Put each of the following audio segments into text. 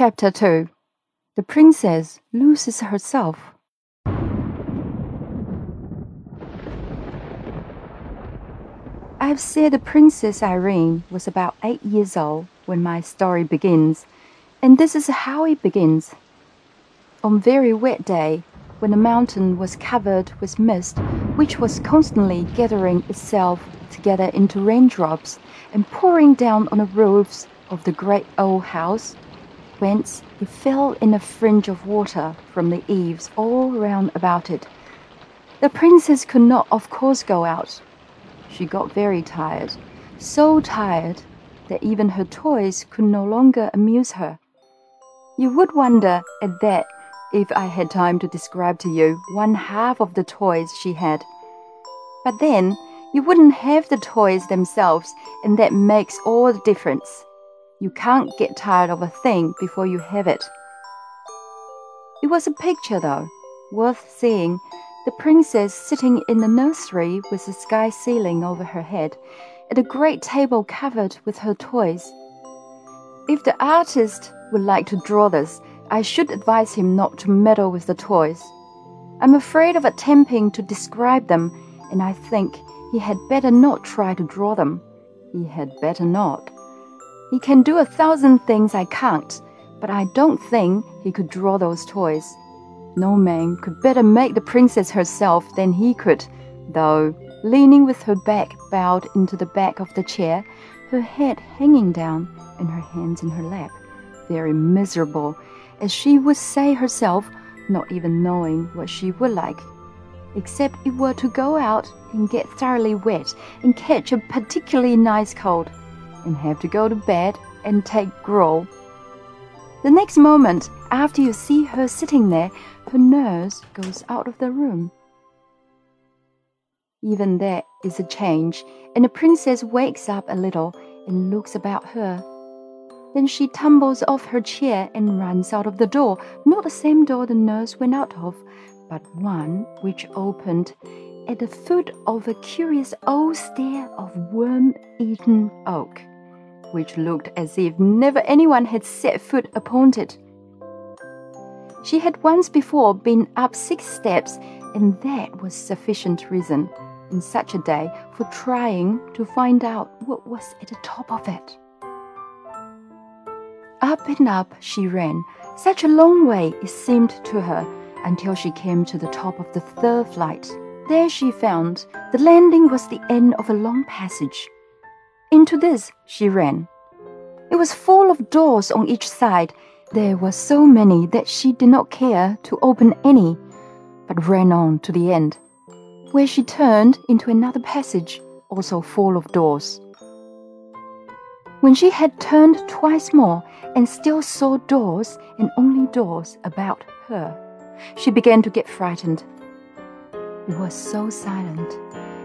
Chapter 2 The Princess Loses Herself. I have said the Princess Irene was about eight years old when my story begins, and this is how it begins. On a very wet day, when the mountain was covered with mist, which was constantly gathering itself together into raindrops and pouring down on the roofs of the great old house, whence it fell in a fringe of water from the eaves all round about it. The princess could not, of course, go out. She got very tired, so tired that even her toys could no longer amuse her. You would wonder at that if I had time to describe to you one half of the toys she had. But then you wouldn't have the toys themselves, and that makes all the difference. You can't get tired of a thing before you have it. It was a picture, though, worth seeing. The princess sitting in the nursery with the sky ceiling over her head, at a great table covered with her toys. If the artist would like to draw this, I should advise him not to meddle with the toys. I'm afraid of attempting to describe them, and I think he had better not try to draw them. He had better not. He can do a thousand things I can't, but I don't think he could draw those toys. No man could better make the princess herself than he could, though, leaning with her back bowed into the back of the chair, her head hanging down, and her hands in her lap, very miserable, as she would say herself, not even knowing what she would like, except it were to go out and get thoroughly wet and catch a particularly nice cold and have to go to bed and take gruel. The next moment, after you see her sitting there, her nurse goes out of the room. Even there is a change, and the princess wakes up a little and looks about her. Then she tumbles off her chair and runs out of the door, not the same door the nurse went out of, but one which opened at the foot of a curious old stair of worm eaten oak which looked as if never anyone had set foot upon it. She had once before been up six steps, and that was sufficient reason, in such a day, for trying to find out what was at the top of it. Up and up she ran, such a long way it seemed to her, until she came to the top of the third flight. There she found the landing was the end of a long passage. Into this she ran. It was full of doors on each side. There were so many that she did not care to open any, but ran on to the end, where she turned into another passage, also full of doors. When she had turned twice more and still saw doors and only doors about her, she began to get frightened. It was so silent,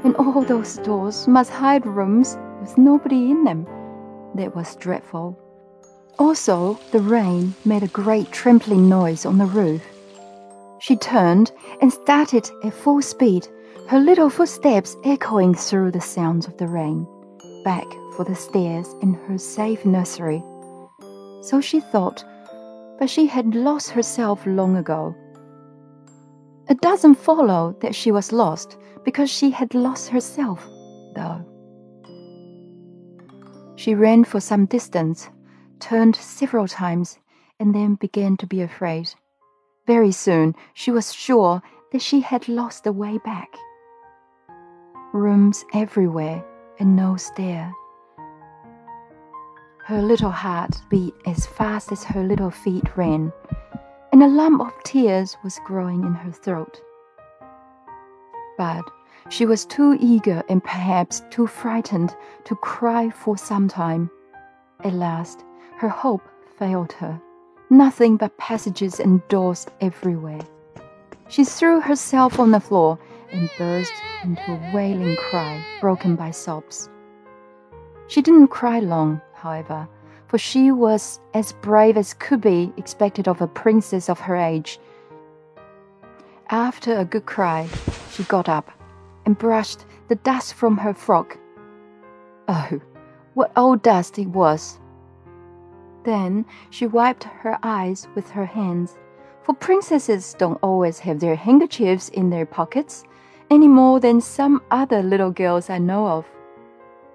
and all those doors must hide rooms with nobody in them. That was dreadful. Also, the rain made a great trampling noise on the roof. She turned and started at full speed, her little footsteps echoing through the sounds of the rain, back for the stairs in her safe nursery. So she thought, but she had lost herself long ago. It doesn't follow that she was lost because she had lost herself, though. She ran for some distance, turned several times, and then began to be afraid. Very soon she was sure that she had lost the way back. Rooms everywhere and no stair. Her little heart beat as fast as her little feet ran, and a lump of tears was growing in her throat. But she was too eager and perhaps too frightened to cry for some time. At last, her hope failed her. Nothing but passages and doors everywhere. She threw herself on the floor and burst into a wailing cry broken by sobs. She didn't cry long, however, for she was as brave as could be expected of a princess of her age. After a good cry, she got up and brushed the dust from her frock. Oh, what old dust it was! Then she wiped her eyes with her hands, for princesses don't always have their handkerchiefs in their pockets, any more than some other little girls I know of.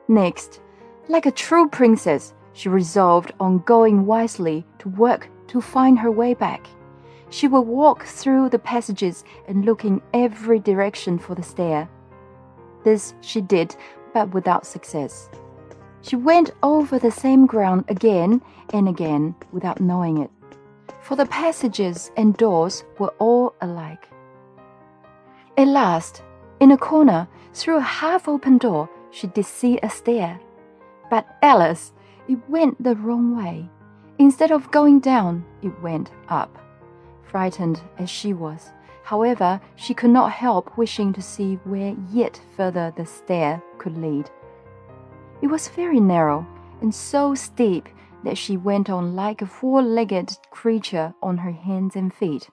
Next, like a true princess, she resolved on going wisely to work to find her way back. She would walk through the passages and look in every direction for the stair. This she did, but without success. She went over the same ground again and again without knowing it, for the passages and doors were all alike. At last, in a corner, through a half open door, she did see a stair. But alas, it went the wrong way. Instead of going down, it went up. Frightened as she was, however, she could not help wishing to see where yet further the stair could lead. It was very narrow and so steep that she went on like a four legged creature on her hands and feet.